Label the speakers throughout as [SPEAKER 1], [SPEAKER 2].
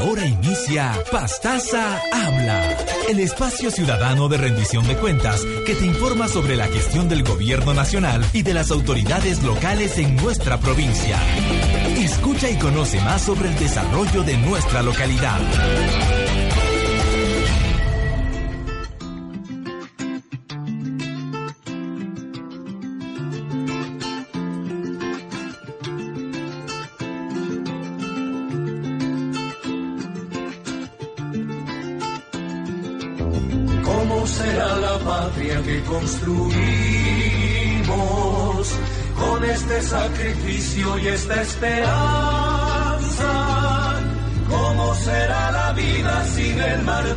[SPEAKER 1] Ahora inicia Pastaza Habla, el espacio ciudadano de rendición de cuentas que te informa sobre la gestión del gobierno nacional y de las autoridades locales en nuestra provincia. Escucha y conoce más sobre el desarrollo de nuestra localidad.
[SPEAKER 2] Construimos con este sacrificio y esta esperanza? ¿Cómo será la vida sin el martirio?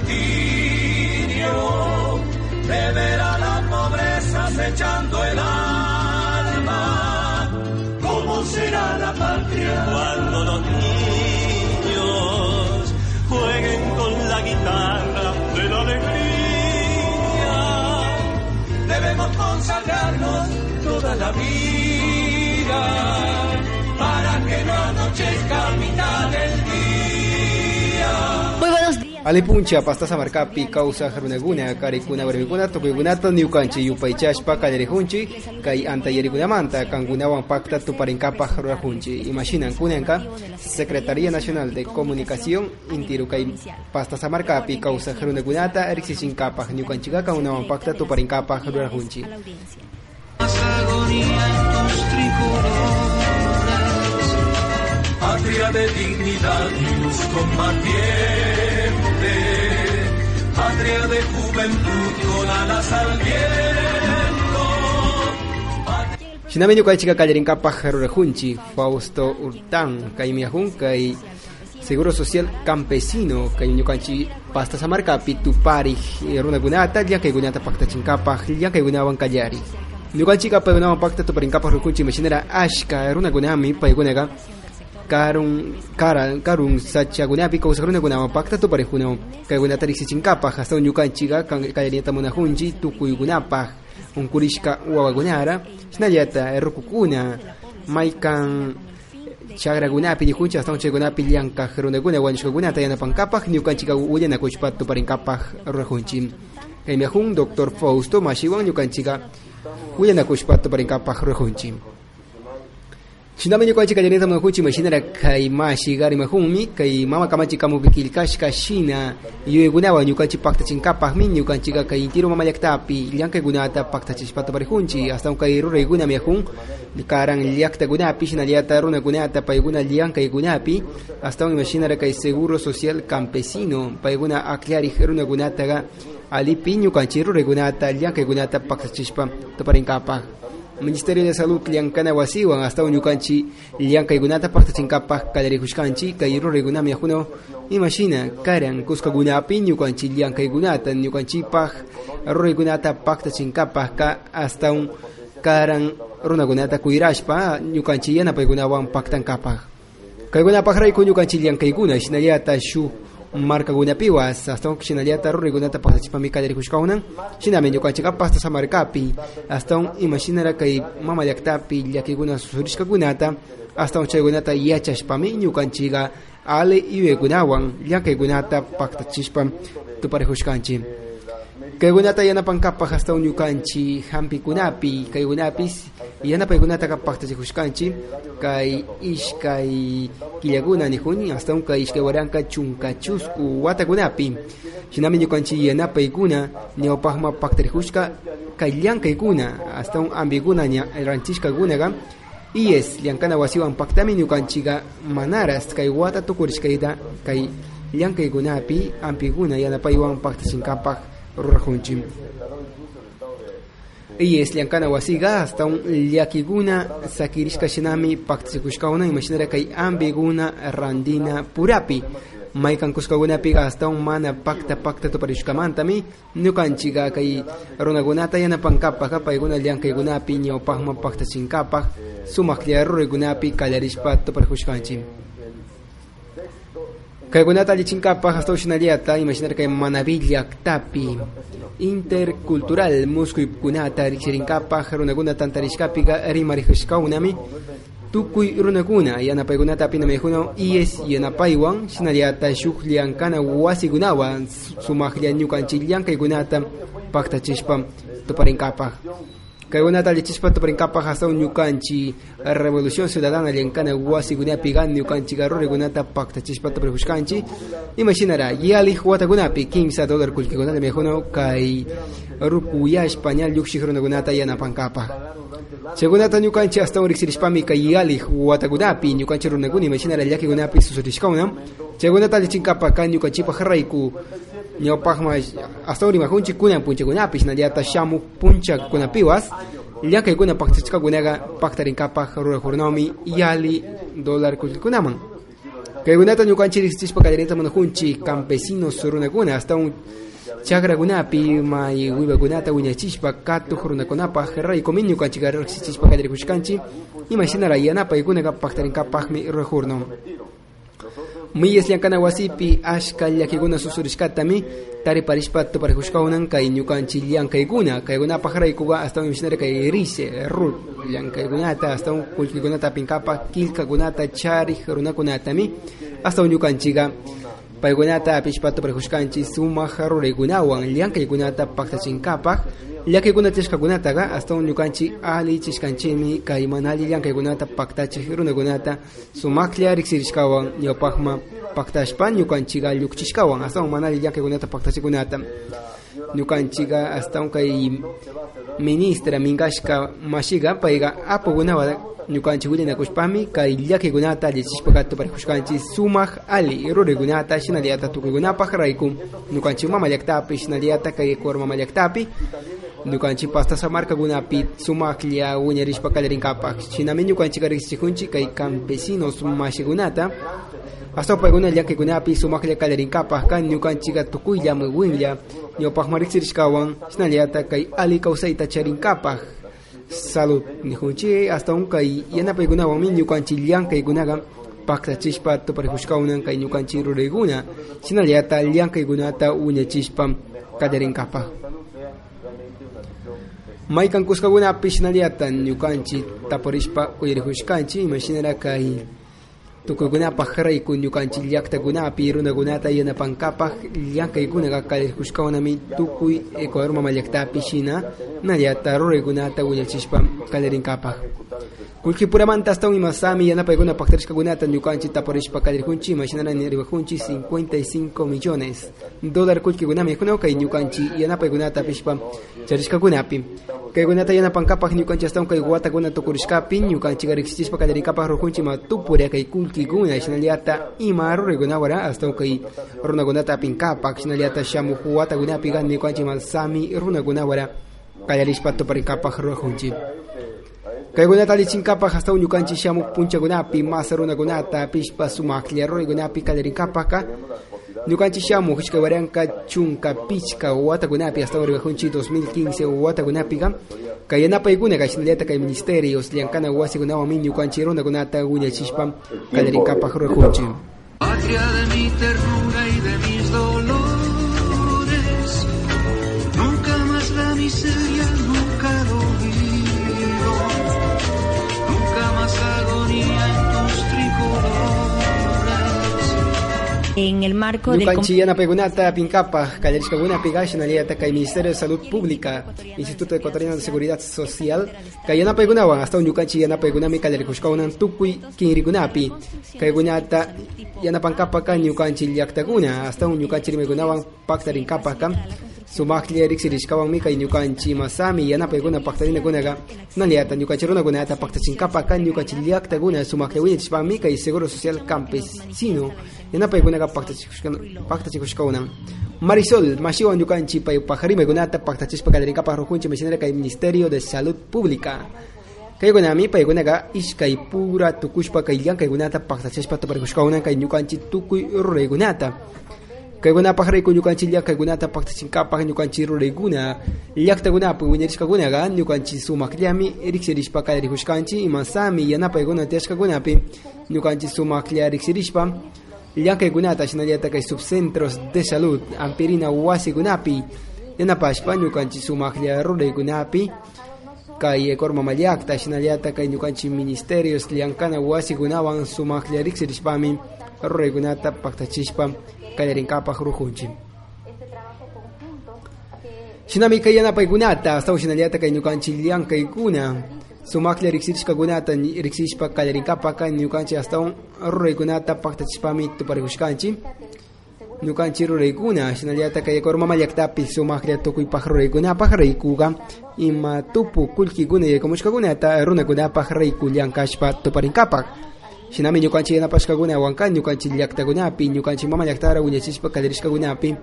[SPEAKER 2] De ver a la pobreza acechando el alma. Consagrarnos toda la vida
[SPEAKER 3] Alipuncha pastasa markapi causa harunaguna karikuna barmikuna tukuygunata niukanchi yupaychashpa kallarihunchi kay antayarikunamanta kankunawan pakta tuparinkapaj rurajunchi imaginan kunanka Secretaría Nacional de Comunicación intiru kay pastasa markapi causa harunagunata riksisinkapaj niukanchiga kankunawan pakta tuparinkapaj rurajunchi
[SPEAKER 2] Patria de dignidad y luz combatiente, patria de juventud con alas al viento.
[SPEAKER 3] Shinami ñukanchika kallarinkapaj rurajunchi Fausto Hurtán kay miajun kay Seguro Social Campesino kay ñukanchi pastasa markapi tuparij runakunata llankaykunata paktachinkapaj llankaykunawan kallari ñukanchika paykunawan pakta tuparinkapaj rukunchi machinera ashka runakunami paykunaqa karun kara karun sachakunapi kawsaqrunakunawan pakta tuparikuna kaykunata riksichinkapaj hasta ñukanchika kallarita munajunchi tukuykunapaj unkurishka wawakunara hinallata rukukuna maykan chagrakunapi dijunchi hasta chaykunapi llankaj runakuna wañushkakunata yanapankapaj ñukanchika uyanakushpa tuparinkapaj rurajunchi kaymiyajun doctor Fausto mashiwan ñukanchika uyanakushpa tuparinkapaj rurajunchi Shinami ñukanchika llanita munajunchi mashinara kay mashi garimajunmi kay mama kamachi kamupi kilkashka shina yuegunawan ñukanchi paktachinkapajmi ñukanchika kay intiro mama llaktapi llankaykunata paktachishpa taparihunchi hasta kay ruraykuna miyajun karan llaktakunapi shinallata runakunata paykuna llankaykunapi hasta imashinara kay seguro social campesino paykuna aklarij runakunataqa alipi ñukanchi ruraykunata llankaykunata paktachishpa taparinkapaj Ministerio de Salud llankana wasiwan hasta ñukanchi llankaykunata paktachinkapaj kallarikushkanchi kay ruraykunami yajuno imashina karan kuskakunapi ñukanchi llankaykunata ñukanchipaj ruraykunata paktachinkapaj ka hasta un karan runakunata kuyrashpa ñukanchi yanapaykunawan paktankapaj kaykunapaj rayku ñukanchi llankaykuna shinallata shuk markakunapiwas hasta un shinallata ruraykunata paktachipami kallarikushkawnan shinami ñukanchika pastasa markapi hasta un imashinara kay mama llaktapi llakikuna susurishkakunata hasta un chaykunata yachashpami ñukanchika ale iwekunawan llankaykunata paktachishpa tuparijushkanchi kaykunata yanapankapaj hasta un ñukanchi hampikunapi kaykunapis yanapaykunataqa paktachijushkanchi kay ishkay killakuna nijuni hasta un kay ishkay waranka chunkachusku watakunapi shinami ñukanchi yanapaykuna ñawpajma paktarijushka kay llankaykuna hasta un ambikuna ranchishkakunaqa iyes llankana wasiwan paktami ñukanchika manaras kay wata tukurishkayta kay llankaykunapi ampikuna yanapaywan paktachinkapaj rurajunchi iyes llankana wasiga hasta un llakikuna sakirishka shinami paktachikushkawna imashinara kay ambiguna randina purapi. Maykan kuskakunapi hasta un mana pakta pakta tuparishkamantami ñukanchika kay runakunata yanapankapaj paykuna llankaykunapi ñawpajma paktachinkapaj sumaqlla ruraykunapi kallarishpa tuparijushkanchi kaykunata allichinkapaj hasta ushinallata imashinara kay manavi llaktapi intercultural muskuykunata riksirinkapaj runakuna tantarishkapiqa rimarijushkawnami tukuy runakuna yanapaykunata apinamaykunawan iyes yanapaywan shinallata shukllankana wasikunawan sumaqlla ñukanchik llankaykunata paktachishpa tuparinkapaj kaykunata lichispa tuparinkapaj astawan ñukanchik revolución ciudadana llankana wasikunapi gan ñukanchik rurikunata paktachispa tuparijushkanchik imashinara yalij watakunapi kimsa dólar kullkikunata maykunaw kay rupuyashpa ña lluksik runakunata yanapankapaj Segunata ñukanchi hasta un riksirishpami kayali watakunapi ñukanchi runakuni machinara llakikunapi susurishkaunam segunata lichinkapa kan ñukanchipa jarrayku ñawpajma hasta uri majunchi kunan punchakunapi shinallata shamu punchakunapiwas llakaykuna paktachkakunaqa paktarinkapaj rurajurnawmi yali dólar kullkunaman kaykunata ñukanchi riksichishpa kallarita munajunchi campesinos runakuna hasta un chakrakunapi may wiwakunata wiñachishpa katuq runakunapaq raykumin ñukanchik riqsichishpa kallarikushkanchik imashinara yanapaykunaqa paktarinkapaqmi rurajurno miyas llankana wasipi ashka llakikuna susurishkatami tariparishpa tuparijushkawnan kay ñukanchik llankaykuna kaykunapaq raykuqa astawan imashinara kay rise rut llankaykunata astawan kullkikunata pinkapaq killkakunata charik runakunatami astawan ñukanchikqa paykunata apishpa tuparijushkanchik sumaq ruraykunawan llankaykunata paktachinkapak llakaykuna tishkakunataqa astawan ñukanchik ali chishkanchikmi kay mana alli llankaykunata paktachik runakunata sumaqlla riksirishkawan ñawpaqma paktashpa ñukanchikqa llukchishkawan astawan mana alli llankaykunata paktachikunata. Ñukanchikqa astawan kay ministra minkashka mashiqa payqa apukunawan ñukanchik willanakushpami kay llakiykunata allichishpaka tuparijushkanchik sumaq ali ruraykunata shinallata tukuykunapaq rayku. Ñukanchik mama llaktapi shinallata kay Ecuador mama ñukanchik pastasa markakunapi sumaqlla wiñarishpa kallarinkapaq shinami ñukanchik riqsichijunchik kay campesinos mashikunata hasta paykuna llankaykunapi sumaqlla kallarinkapaq kan ñukanchikqa tukuylla winlla. Ñawpaqma riqsirishkawan shinallata kay ali kawsayta charinkapaq salud nijunchi hasta un kay yanapaykunawanmi ñukanchik llankaykunaqa paktachishpa tuparijushkawnan kay ñukanchik ruraykuna shinallata llankaykunata wiñachishpa kallarinkapaq maykan kuskakunapi shinallata ñukanchik taparishpa uyarijushkanchik imashinara kay tukuykunapaq rayku ñukanchik llaqtakunapi runakunata yanapankapaq llankaykunaqa kallarijushkawanami tukuy Ecuador mama llaqtapi shina nallata ruraykunata wiñachishpa kallarinkapaq kullkipuramanta astawan imasami yanapaykuna paktarishkakunata ñukanchik taparishpa kallarikunchik imashinara niribajunchik 55 millones dólar kullkikunami kunaw kay ñukanchik yanapaykunata apishpa charishkakunapi. Kaykunata yanapankapaq ñukanchik astawan kay watakuna tukurishkapi ñukanchik riqsichishpa kallarinkapaq rurajunchik ma tupuria kay kullkikuna shinallata ima ruraykunawara astawan kay runakunata apinkapaq shinallata shamuq watakunapi kan ñukanchik ma sami runakunawara kallarishpa tuparinkapaq rurajunchik kaykunata lichinkapaq astawan ñukanchik shamuq punchakunapi masa runakunata apishpa sumaqlla ruraykunapi kallarinkapaqqa ñukanchik shamuq ishkay waranka chunka pichka watakunapi astawan ribajunchik 2015 watakunapiqa kay yanapaykunaqa shinallata kay ministerios llankana wasikunawanmi ñukanchik runakunata wiñachishpa kallarinkapaq rurajunchik
[SPEAKER 2] Patria de mi ternura y de mis dolores, En
[SPEAKER 4] el marco del
[SPEAKER 3] kallarishkakunapi shinallata kay Ministerio de Salud Pública Instituto Ecuatoriano de Seguridad Social yanapaykunami kallarikushkawnan tukuy kinrikunapi kaykunata yanapankapaq ñukanchik llaqtakuna astawan ñukanchik rimaykunawan paktarinkapaq sumaqlla riqsirishkawanmi kay ñukanchik masami yanapaykuna ñukanchik runakunata paktachinkapaq ñukanchik llaqtakuna sumaqlla wiñachishpami kay Seguro Social Campesino yanapaykunaqa paktachikushkawnan Marisol mashiwan rimaykunata paktachishpa kallarinkapaq rujunchik masinara kay Ministerio de Salud Pública. Kaykunami paykunaqa ishkay pura tukushpa kay llankaykunata paktachishpa tuparikushkawnan kay ñukanchik tukuy ruraykunata kaykunapaq rayku ñukanchik llankaykunata paktachinkapaq ñukanchik ruraykuna llaqtakunapi wiñarishkakunaqa ñukanchik sumaqllami riqsirishpa kallarijushkanchik imasami yanapaykuna tiyashkakunapi ñukanchik sumaqlla riqsirishpa llankaykunata shinallata kay subcentros de salud ampirina wasikunapi yanapashpa ñukanchik sumaqlla ruraykunapi kay ekor mamayakta shinallata kay ñukanchik ministerios llankana wasikunawan sumaklla riksirishpami ruraykunata paktachishpa kallarinkapaj rujunchik shinami kay yanapaykunata astawan shinallata kay ñukanchik llank'aykuna sumaklla riksirishkakunata riksishpa kallarinkapaka ñukanchik astawan ruraykunata paktachishpami tuparikushkanchik ñukanchik ruraykuna shinallata kay kormama llaktapi sumaklla tukuypaj ruraykunapaj raykuqa ima tupu kullkikuna yaykamushkakunata runakunapaj rayku llankashpa tuparinkapaj shinami ñukanchik yanapashkakunawanka ñukanchik llaktakunapi ñukanchik mama llaktara wiñachishpa kallarishkakunapi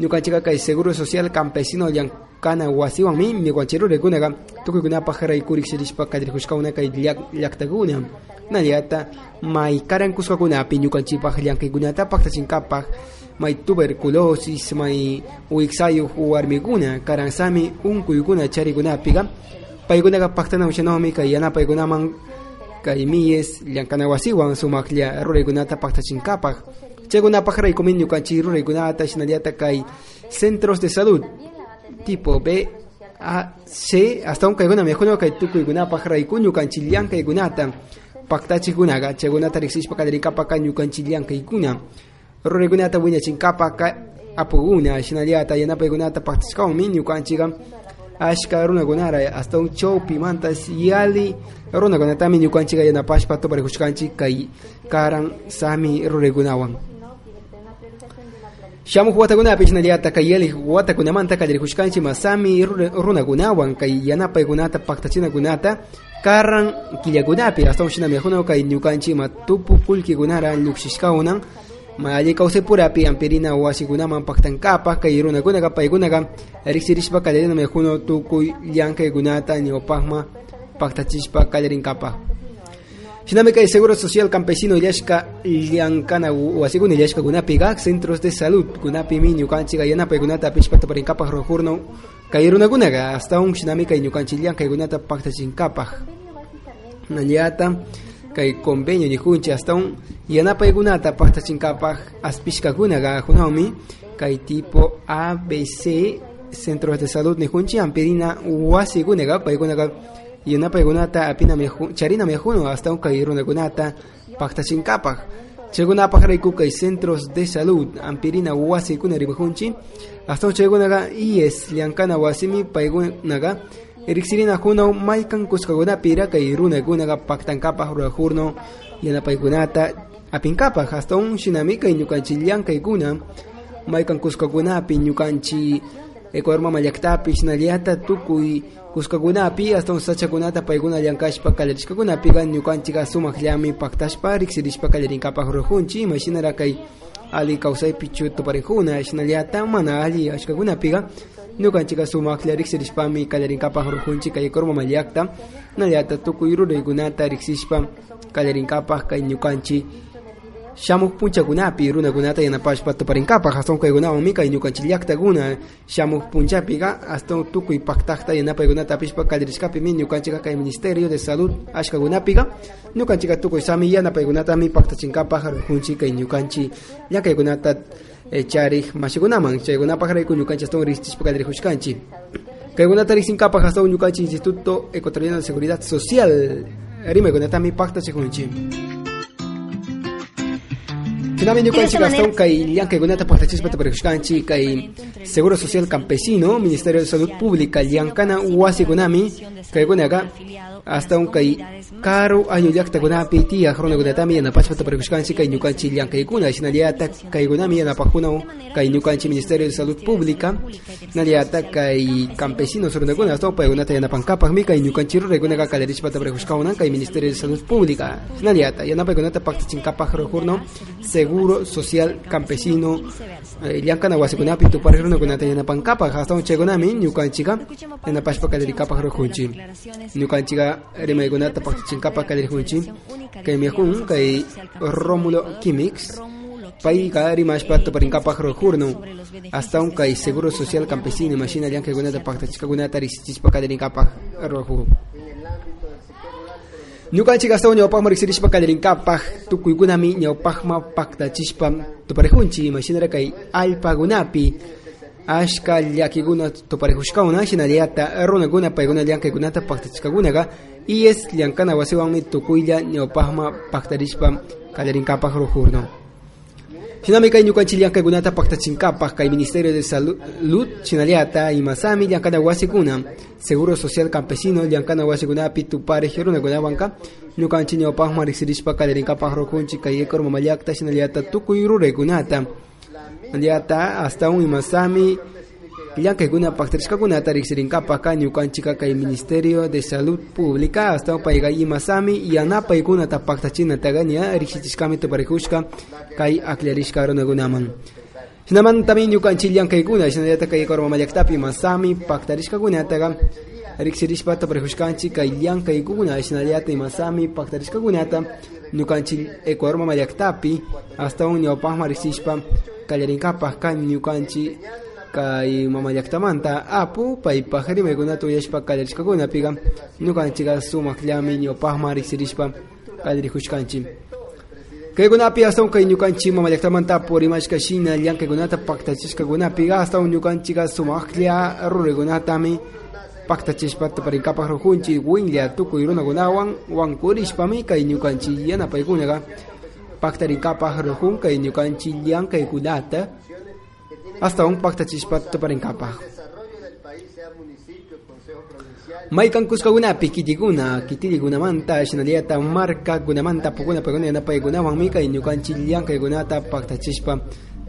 [SPEAKER 3] ñukanchika kay seguro social campesino llankana wasiwanmi ñukanchik ruraykunaqa tukuykunapaj rayku riksirishpa kallarikushkakuna kay llaktakuna nallata may karankushkakunapi ñukanchikpaj llankaykunata paktachinkapaj may tuberculosis may wiksayuq warmikuna karansami unkuykuna charikunapiqa paykunaqa paktanawshanawmi kay yanapaykunaman kay miyes llankana wasiwan sumaklla ruraykunata paktachinkapaj chaykunapaj raykumi ñukanchik ruraykunata shinallata kay centros de salud tipo B A C hasta un kaykuna mejuna kay tukuykunapaj rayku ñukanchik llankaykunata paktachikunaka chaykunata riksishpa kallarikapaka ñukanchik llank'aykuna ruraykunata wiñachinkapaka apuguna shinallata yanapaykunata paktashkawanmi ñukanchikqa ashka runakunara hasta un chawpi mantas yali runakunatami ñukanchikqa yanapashpa tuparikushkanchik kay karan sami ruraykunawan shamuq watakunapi shinallata kay yali watakunamanta kallarikushkanchik masami runakunawan kay yanapaykunata paktachinakunata karan killakunapi hasta un shinamijuna kay ñukanchik ma tupu kullkikunara llukshishkawnan ma alli kawsaypurapi ampirina wasikunaman paktankapaj kay runakunaqa paykunaqa riksirishpa kallarinamijuna tukuy llankaykunata ñawpajma paktachishpa kallarinkapaj shinami kay seguro social campesino llashka llankana wasikuna llashkakunapiqa centros de salud kunapimi ñukanchikqa yanapaykunata apishpa taparinkapaj rojurno kay runakunaqa hasta un shinami kay ñukanchik llankaykunata paktachinkapaj nallata kay convenio nijunchi hasta un yanapaykunata paktachinkapaj aspishkakunaqa junawmi kay tipo ABC centros de salud nijunchi ampirina wasikunaqa paykunaqa yanapaykunata apinami charinami juno hasta un kay runakunata paktachinkapaj chaykunapaj rayku kay centros de salud ampirina wasikuna rimijunchi hasta un chaykunaqa IES llankana wasimi paykunaqa riksirina junaw maykan kuskakunapira kay runakunaqa paktankapaj rurajurno yanapaykunata apinkapaj hasta un shinami kay ñukanchik llankaykuna. Maykan kuskakunapi ñukanchik ecuador llaktapi shinallata tukuy. Kuskakunapi hasta un sachakunata paykuna llankashpa kallarishkakunapiqa ñukanchikqa sumaqllami paktashpa riksirishpa kallarinkapaj rurajunchik imashinara kay ali kawsaypi tuparijuna shinallata mana alli ashkakunapiqa ñukanchikqa sumaqlla riksirishpami kallarinkapaj rurajunchik kay ecuador llakta nallata tukuy ruraykunata riksishpa kallarinkapaj kay ñukanchik shamuq punchakunapi runakunata yanapashpa tuparinkapaj aston kaykunawanmi kay ñukanchik llaktakuna shamuq punchapiqa aston tukuy paktajta yanapaykunata apishpa kallirishkapimi ñukanchikqa kay ministerio de salud ashkakunapiqa ñukanchikqa tukuy sami yanapaykunatami paktachinkapaj rurajunchik kay ñukanchik llankaykunata charik mashikunaman chaykunapaj rayku ñukanchik aston riksishpa kallirijushkanchik kaykunata riksinkapaj aston ñukanchik instituto ecuatoriano de seguridad social. Rimaykunatami paktachijunchik Finalmente ñukanchik hasta un kay llankaykunata paktachispa taparikushkanchik kay Seguro Social Campesino Ministerio de Salud Pública llankana wasikunami hasta un kay karo año llaktakunapi tiyaq runakunatami yanapashpa taparikushkanchik kay ñukanchik llankaykuna shinallata kaykunami yanapajunaw kay ñukanchik Ministerio de Salud Pública nallata kay campesinos runakuna hasta paykunata yanapankapajmi kay ñukanchik ruraykunaqa kallarishpa taparikushkawnan kay Ministerio de Salud Pública rujurno Seguro Social Campesino eh, llankana wasikunapi tuparij runakunata yanapankapaj hasta un yanapashpa kallarikapaj rujunchik ñukanchikqa rimaykunata paktachinkapaj kallarikujunchik kay mijun kay Rómulo Quimix payqa rimashpa tuparinkapaj rujurno hasta un kay Seguro Social Campesino mashina llankaykunata paktachikakunata riksichispa kallarikapaj rujun ñukanchik hasta ñawpajma riksirishpa kallarinkapaj tukuykunami ñawpajma paktachispa tuparejunchik imashinara kay allpakunapi ashka llakikuna tuparijusqawna shinallata runakuna paykuna llankaykunata paktachishkakunaqa y es llankana wasiwanmi tukuylla ñawpaqma paktarishpa kallarinkapaq rujurno. Shinami kay ñukanchik llankaykunata paktachinkapaq kay Ministerio de Salud shinallata imasami llankana wasikuna Seguro Social Campesino llankana wasikunapi tuparej runakunawanka ñukanchik ñawpaqma riqsirishpa kallarinkapaq rujunchik kay ekormamallakta shinallata tukuy ruraykunata Aliata hasta un imasami llank'aykuna paktarishkakunata riqsirinkapaqqa ñukanchikqa kay Ministerio de Salud Pública hasta payqa imasami yanapaykunata paktachinataqa ña riqsichishkami tuparijushka kay aklarishka runakunaman hinaman también ñukanchik llank'aykuna shinallata kay Cormamallaktapi imasami paktarishkakunataqa riqsirishpa tuparijushkanchik kay llank'aykuna shinallata imasami paktarishkakunata ñukanchik Ecuador mamallaktapi hasta un ñawpaqma riqsishpa kallarinkapaq kan ñukanchik kay mamallaktamanta apu paypaq rimaykunata uyashpa kallarishkakunapiqa ñukanchikqa sumaqllami ñawpaqma riqsirishpa kallarijushkanchik. Kaykunapi hasta un kay ñukanchik mamallaktamanta apu rimashka shina llankaykunata paktachishkakunapiqa hasta un ñukanchikqa sumaqlla ruraykunatami paktachishpa tuparinkapaq rujunchik winlla tukuy runakunawan wankurishpami kay ñukanchik yanapaykunaqa paktarinkapaq rujun kay ñukanchik llankaykunata hasta un paktachishpa tuparinkapaq maykan kuskakunapi kitikuna kitirikunamanta shinallata markakunamanta pukunapakuna yanapaykunawanmi kay ñukanchik llankaykunata paktachishpa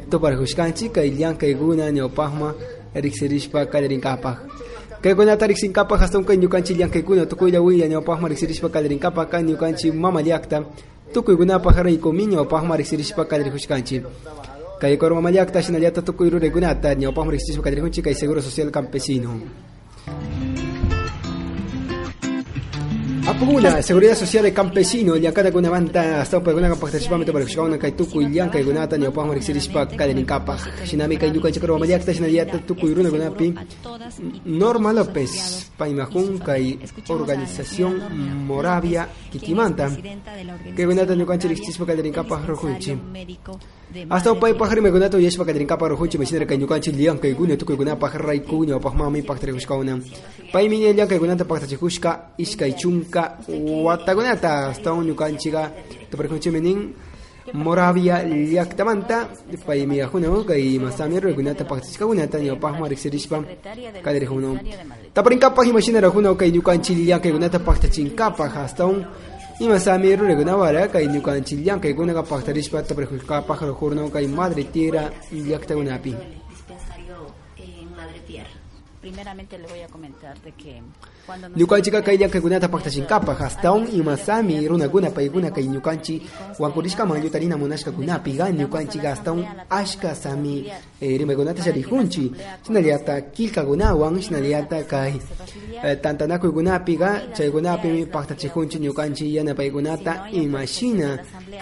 [SPEAKER 3] tuparijushkanchik kay llankaykuna ñawpaqma riqsirishpa kallarinkapaq kaykunata riqsinkapaq hasta un kay ñukanchik llank'aykuna tukuylla ñawpaqma riqsirishpa kallarinkapaq kan ñukanchik mama llaqta tukuykunapaq raykumi ñawpaqma riqsirishpa kallarijushkanchik kay Cormama llaqta shinallata tukuy ruraykunata ñawpaqma riqsirishpa kallarikunchik kay Seguro Social Campesino Apuguna, Seguridad Social de Campesino, llankata kunamanta, hasta paguna participamiento para kushkauna kay tukuy llanka gunata ni opang rixirispa kalinikapaq. Shinami kay dukan chakro maliakta shinaliata tukuy runa gunapi. Norma López, paimajun kay Organización Moravia Kitimanta. Kay gunata ni dukan rixirispa kalinikapaq rojunchi. Hasta upay pajarime gunata uyashpa kalinikapaq rojunchi meshinera kay dukan chilian kay guna tukuy gunapaq rayku ni opaq mami paqtari kushkauna. Paimini llanka gunata paqtachijushka iskay chunka watagunata hasta un ñukanchiga tuparkunchimenin Moravia llaqtamanta paymiyajuna kay masami rukunata paqtishkakunata ñawpaqma riqsirishpa kallarijuno taparinkapaq imashinarajuna kay ñukanchik llankaykunata paqtachinkapaq hasta un imasami rurakunawara kay ñukanchik llankaykunaqa paqtarishpa taparijukapaq rujurno kay Madre Tierra. Llaqtakunapi
[SPEAKER 4] primeramente le voy a comentar de que
[SPEAKER 3] ñukanchika kay llankaykunata paqtachinkapaq hasta un imasami runakuna paykuna kay ñukanchik. wankurishkaman llutarina munashkakunapiqa ñukanchik hasta un ashka sami eh, rimaykunata sharijunchi shinallata killkakunawan shinallata kay eh, tantanakuykunapiqa chaykunapimi paqtachijunchi ñukanchik yanapaykunata imashina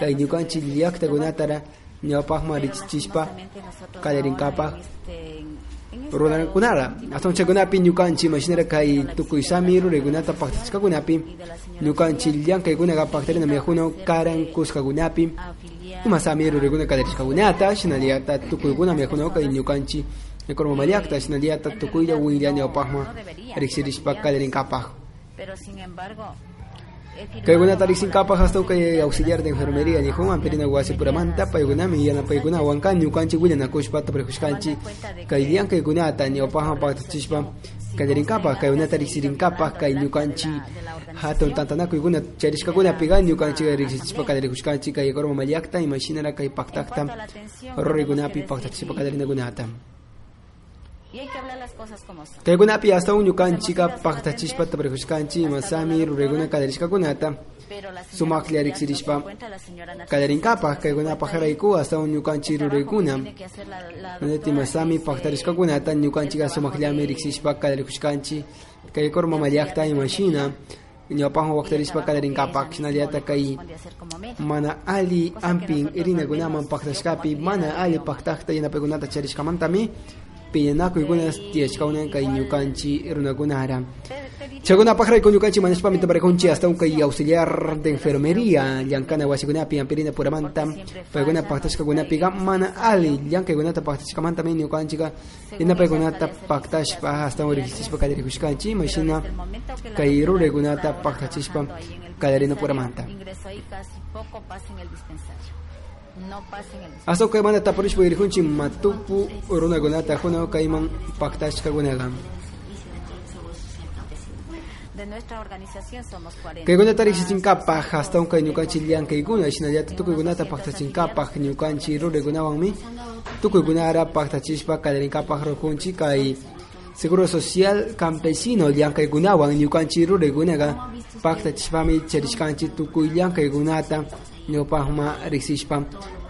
[SPEAKER 3] kay ñukanchik llaqtakunatara ñawpaqma richichishpa kallarinkapaq runakunara hasta un chakunapi ñukanchik mashinara kay tukuysami ruraykunata paqtachkakunapi ñukanchik llankaykunaqa paqtarina miyajuna karan kuskakunapi imasami ruraykuna kallarishkakunata shinallata tukuykuna miyajuna kay ñukanchik economamallakta shinallata tukuylla willa ñawpaqma riqsirishpa Kaykunata riqsinkapaq hasta kay auxiliar de enfermería nijun ampirina wasi puramanta paykunami yanapaykunawan kan ñukanchik willanakushpa taparikushkanchik kay llankaykunata ñawpaqman paqtachishpa kallarinkapaq kaykunata riqsirinkapaq kay ñukanchik hatun tantanakuykuna charishkakunapiqa ñukanchik riqsichishpa kallarikushkanchik kay economamallakta imashinara kay paqtaqta ruraykunapi paqtachishpa kallarinakunata
[SPEAKER 4] y hay que hablar las cosas como son.
[SPEAKER 3] Kaykunapi hasta un imasami ruraykuna kallarishkakunata
[SPEAKER 4] pero la señora
[SPEAKER 3] sumaqlla riqsirishpa
[SPEAKER 4] cuenta la señora Nacional
[SPEAKER 3] kallarinkapaq kaykunapaq rayku hasta un
[SPEAKER 4] la, la
[SPEAKER 3] Nuneti masami paqtarishkakunata ñukanchika sumaqllami riqsishpa kallarikushkanchik kay kormamallakta imashina ñawpaqman waqtarishpa kallarinkapaq shinallata kay mana ali ampin irinakunaman paqtashkapi mana ali paqtaqta yanapaykunata charishkamantami pillanakuykuna tiyashkawnan kay ñukanchik runakunara Chaguna pajra con yucachi manishpa mi tabare conchi hasta un kai auxiliar de enfermería. Yankana wasiguna pi ampirina puramanta paguna pactas kaguna piga mana ali. Yanka guna ta pactas kamanta mi yukanchi ka ina paguna ta pactas pa hasta un kadiri kushkanchi machina kai ru reguna ta pactas pa kadarina puramanta
[SPEAKER 4] Ingresó ahí casi poco pasa en el dispensario. No pasa en el dispensario.
[SPEAKER 3] hasta kai mana ta parish pa irkunchi matupu uruna guna ta kuna kai man pactas kaguna gam
[SPEAKER 4] De nuestra organización somos 40.
[SPEAKER 3] Kay guna tari sin kapah hasta un kay nyukanchi liang kay guna sinalya tukoy guna ta pakta sin kapah nyukanchi ro de guna wang mi. tukoy guna ara pakta chispa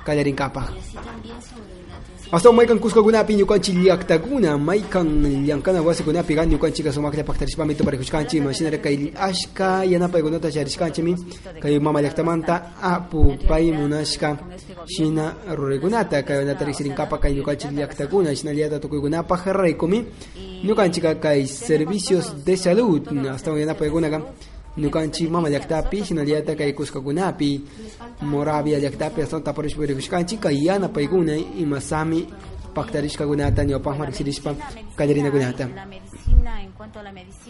[SPEAKER 3] kadarin kapah ro kunchi kay Seguro Social Campesino liang kay guna wang nyukanchi ro de guna ga pakta chispa mi cherishkanchi tukoy liang kay guna ta nyopahma risishpa kadarin kapah hasta may kan kuska guna pi nyukan chiliak taguna may kan yang kana wasi guna pi gan nyukan chika sumak le paktaris pamit to parikushkan chi machina re kai ashka yana pa guna ta charishkan chi mi kai mama lek tamanta apu pai munashka shina rore gunata kai na tari sirin kapa kai nyukan chiliak taguna shina liata to guna pa harrai komi nyukan chika kai servicios de salud hasta yana pa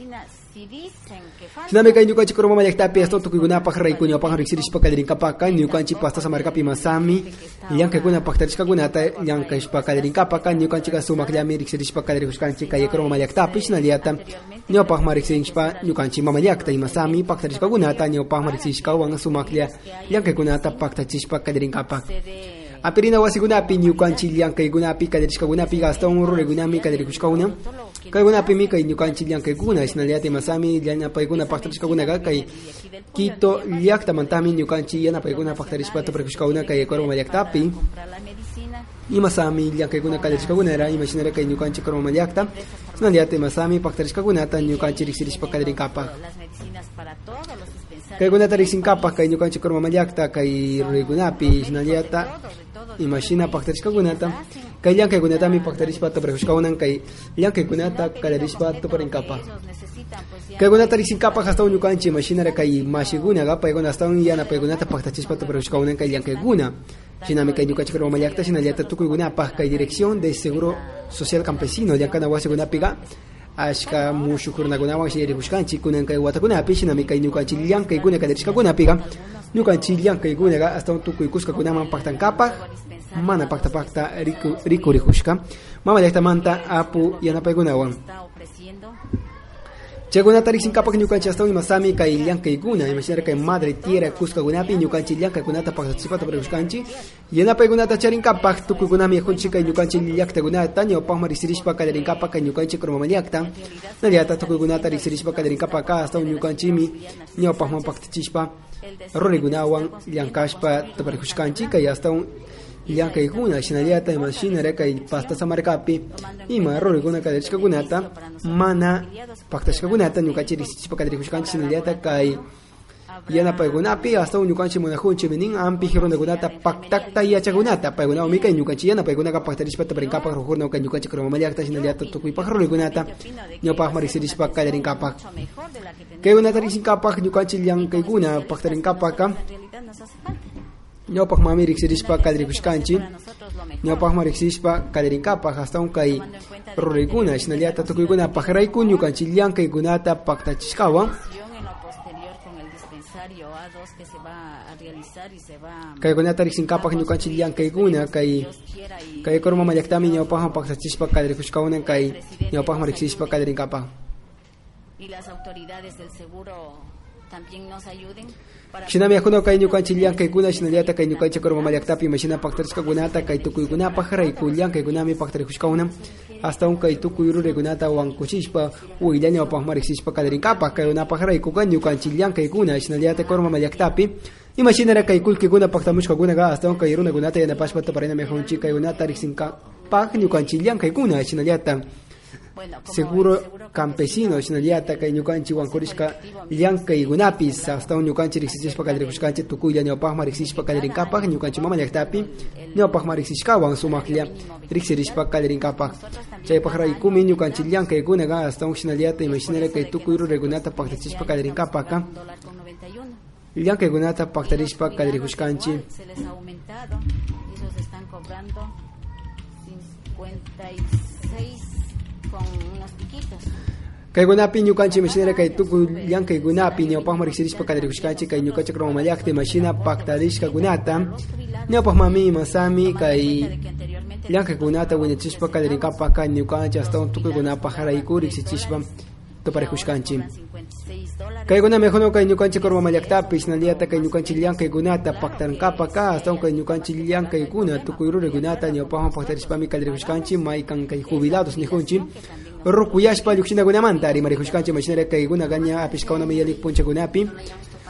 [SPEAKER 3] guna gam nukanchi mama llaktapi hinallayata kay kuskakunapi Moravia llaktapi hasta taparish purikushkanchi kay yana paykuna imasami paktarishkakunata ñawpaqman riqsirishpa kallarinakunata
[SPEAKER 4] La medicina, en cuanto a la medicina, si dicen que falta,
[SPEAKER 3] Sinami kay ñukanchi kurumama llaktapi hasta tukuykunapaq rayku ñawpaqman riqsirishpa kallarinkapaka ñukanchi pasta samarkapi masami llankakuna paktarishkakunata llankashpa kallarinkapaka ñukanchika sumakllami riqsirishpa kallarikushkanchi kay kurumama llaktapi shinallata ñawpaqman riqsirishpa ñukanchi mama llakta imasami paktarishkakunata ñawpaqman riqsirishkawan sumaklla llankaykunata paktachishpa kallarinkapaka
[SPEAKER 4] se de
[SPEAKER 3] Apirina wasikunapi ñukanchi llankaykunapi kallarishkakunapi gaston rurekunami kallarikushkawna kaykunapi mi kay ñukanchi llankaykuna sinallati masami llanapaykuna paktarishkakunaqa kay Quito llaktamantami ñukanchi yanapaykuna paktarishpa tuparikushkawna kay Ecuador llaktapi
[SPEAKER 4] comprar la medicina,
[SPEAKER 3] imasami llankaykuna kallarishkakunara imashinara kay ñukanchi Ecuador llakta sinallati masami paktarishkakunata ñukanchi riqsirishpa kallarikapa
[SPEAKER 4] las medicinas para todos los dispensarios.
[SPEAKER 3] kay kunata riqsinkapaq kay ñukanchi Ecuador llakta kay rurekunapi sinallata imashina paktarishkakunata kay llankaykunatami paktarishpa tuparikushkawnan kay llankaykunata kallarishpa
[SPEAKER 4] necesitan pues ya.
[SPEAKER 3] Kay kunata riqsinkapaq hasta ñukanchi imashinara kay mashigunaqa paykuna hasta yanapaykunata paktachispa tuparikushkawnan kay llankaykuna shinami kay ñukanchi Ecuador llakta sinallata tukuykunapaq kay dirección de seguro social campesino. Llankana wasikunapiqa ashka mushukurnakunawan shirikushkanchi kunan kay watakunapi shinami kay ñukanchi llankaykuna kallarishkakunapiqa ñukanchi llankaykunaqa hasta tukuykuskakunaman paktankapaq mana pakta pakta riku rikurikushka mama llaktamanta apu yanapaykunawan
[SPEAKER 4] está ofreciendo
[SPEAKER 3] Chagunata riqsinkapaq ñukanchi hasta masami kay llankaykuna imaginar kay madre tierra kuskakunapi ñukanchi llankaykunata paktachispata parikushkanchi yanapaykunata charinkapaq tukuykunami yajunchi kay ñukanchi llaktakunata ñawpaqman riqsirishpa kallarinkapaq kay ñukanchi kurmama llakta nallata tukuykunata riqsirishpa kallarinkapaka hasta ñukanchimi ñawpaqman paktachispa rurikunawan llankashpa taparikushkanchi kay hasta llankaykuna shinallata imashinara kay pasta samarkapi ima rurikuna kallarishkakunata mana paktashkakunata ñukanchi riqsispa kallarikushkanchi shinallata kay yanapaykunapi hasta ñukanchi munajunchi minin ampi hirunakunata paktakta yachakunata paykunawmi kay ñukanchi yanapaykunaka paktarishpa taparinkapaq rujurnaw kay ñukanchi kurmamallayakta shinallata tukuypaq rurikunata ñawpaqman riqsirishpa kallarinkapaq
[SPEAKER 4] mucho mejor de la que tenemos.
[SPEAKER 3] kaykunata riqsinkapaq ñukanchi llankaykuna paktarinkapaka
[SPEAKER 4] Para nosotros lo mejor.
[SPEAKER 3] ñawpaqman riqsishpa kallarinkapaq hasta kay rurikuna shinallata tukuykunapaq rayku ñukanchi llankaykunata paktachishkawan
[SPEAKER 4] En lo posterior con el dispensario A2 que se va a realizar y se va a
[SPEAKER 3] kaykunata riqsinkapaq ñukanchi llankaykuna kay
[SPEAKER 4] Dios quiera y
[SPEAKER 3] kay kurma llaktami ñawpaqman paktachishpa kallarikusqawanan kay ñawpaqman riqsishpa kallarinkapaq
[SPEAKER 4] y las autoridades del seguro también nos ayuden
[SPEAKER 3] Shinami akuna kay ñukanchi llankay shinallata kay ñukanchi kurma llaktapi mashina paktarishkakunata kay tukuykunapaq rayku llankaykunami paktarikushkawna hasta un kay tukuy ruraykunata wankuchishpa uylla ñawpaqman riqsishpa kallarinkapaq kaykunapaq rayku kan ñukanchi llankaykuna shinallata kurma llaktapi imashinara kay kullkikuna paktamushkakunaqa hasta un kay runakunata yanapashpa taparinami junchi kaykunata riqsinkapaq ñukanchi llankaykuna shinallata seguro campesino shinaliata kay ñukanchik wankurishka llankay gunapis hasta un ñukanchik riksichispa kallrikushkanchik tukuylla ñawpakma riksishpa kallrinkapak ñukanchik mama llaktapi ñawpakma riksishkawan sumaklla riksirishpa raykumi llankaykunaqa hasta un shinaliata imashinara kay tukuy rurekunata paktachishpa kallrinkapaka llankaykunata paktarishpa kallrikushkanchik
[SPEAKER 4] se les ha aumentado y ellos están cobrando 56 con unos piquitos.
[SPEAKER 3] kay gunapi ñukanchik mashinara kay tukuy llankay gunapi ñawpakma riksirishpa kallrikushkanchik kay ñukanchik roma llakti mashina paktarishka gunata ñawpakmami masami kay
[SPEAKER 4] Que anteriormente
[SPEAKER 3] llankaykunata wiñachishpa kallrinkapaka ñukanchik hasta un tukuykunapaq rayku riksichishpa tuparikushkanchik
[SPEAKER 4] 56 dólares.
[SPEAKER 3] Kaykunami huno kay ñukanchik roma llaktapi shinallata kay ñukanchik llankaykunata paktarnkapaka hasta un kay ñukanchik llankaykuna tukuy rurikunata ñawpakman paktarishpami kallrikushkanchik maykan kay jubilados nijunchik rukuyashpa lluksinakunamanta rimarijushkanchik mashinara kaykuna gaña apishkawnami yalik punchakunapi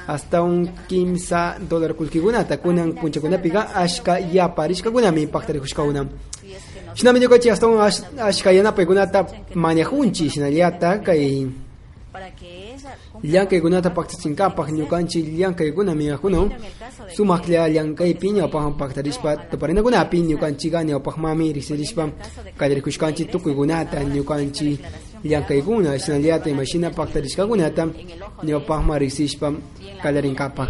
[SPEAKER 3] hasta un kimsa dólar kulkikunata kunan punchakunapiqa ashka yaparishkakunami paktarijushkawna shinami ñukanchik ash- ashka yanapaykunata mañajunchik shinallata kay
[SPEAKER 4] Esa
[SPEAKER 3] llankaykunata paktachinkapak ñukanchik llankaykunami ajuno sumaklla llankaypi ñawpakman paktarishpa tuparinakunapi ñukanchikqa ñawpakmami riksirishpa kallrikushkanchik tukuykunata ñukanchik llankaykuna shinallata imashina paktarishkakunata ñawpakman riksishpa kallarinkapaq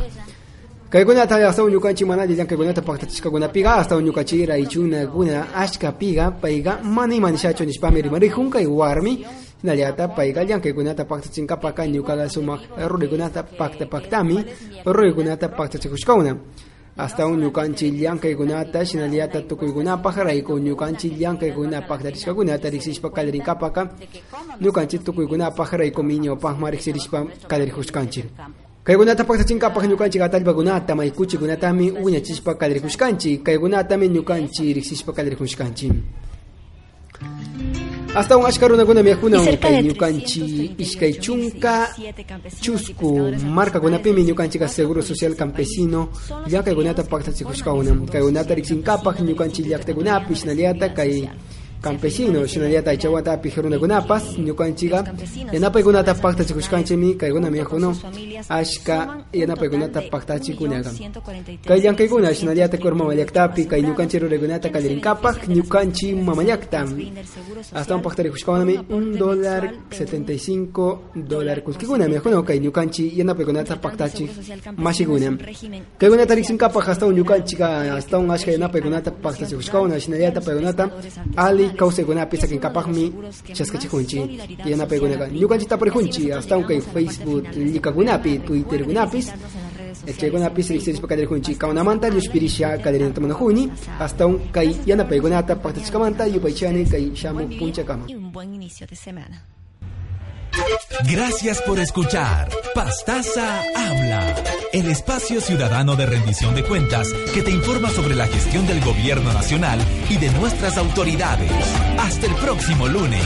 [SPEAKER 3] kaykunata hasta ñukanchik manalli llankaykunata paktachishkakunapiqa hasta ñukanchik raychunakuna ashkapiqa payqa mana imanishachu nishpami rimarikun kay warmi hinallata payqa llankaykunata paktachinkapaka ñukaqa sumaq rurikunata pakta paktami rurikunata paktachikushkawna hasta un ñukanchik llankaykunata shinallata tukuykunapaq rayku ñukanchik llankaykuna paktarishkakunata riksishpa kallarinkapaka ñukanchik tukuykunapaq raykumi ñawpaqma riksirishpa kallarijushkanchik kaykunata paktachinkapak ñukanchik atallpakunata maykuchikunatami wiñachishpa kallrikushkanchik kaykunatami ñukanchik riksishpa kallrikushkanchik hasta un ashka runakunami yakuna
[SPEAKER 5] Y cerca
[SPEAKER 3] kay
[SPEAKER 5] de
[SPEAKER 3] ñukanchik ishkay chunka
[SPEAKER 5] 317 campesinos
[SPEAKER 3] chusku
[SPEAKER 5] agricultores
[SPEAKER 3] markakunapimi
[SPEAKER 5] agrícolas
[SPEAKER 3] ñukanchik seguro social campesino. llakaykunata paktachikushkawna kaykunata riksinkapak ñukanchik llaktakunapi shinallata kay campesino shinallata aychawatapi runakunapas ñukanchikqa yanapaykunata paktachikushkanchikmi kaykunami yakuno ashka yanapaykunata paktachikunaqa kay llankaykunata shinallata kurmama llaktapi kay ñukanchik ruraykunata kallarinkapaq ñukanchik mama llakta hasta un paktarikushkawanami un dólar 75 dólar kuskikunami yakuno kay ñukanchik yanapaykunata paktachik mashikuna kaykunata riksinkapak hasta un ñukanchikqa hasta un ashka yanapaykunata paktachikushkawana shinallata paykunata ali kawsaykunapi sakinkapaqmi chaskachijunchik yanapaykunaqa ñukanchik tapurijunchik hasta un facebook llikakunapi twitterkunapis chaykunapis riksirishpa kallarikunchik kawnamanta llushpirisha kallarinatamunajuni hasta un kay yanapaykunata paktachkamanta yupaychani kay shamuk punchakama
[SPEAKER 5] Y un buen inicio de semana.
[SPEAKER 1] Gracias por escuchar Pastaza Habla, el espacio ciudadano de rendición de cuentas que te informa sobre la gestión del gobierno nacional y de nuestras autoridades. Hasta el próximo lunes.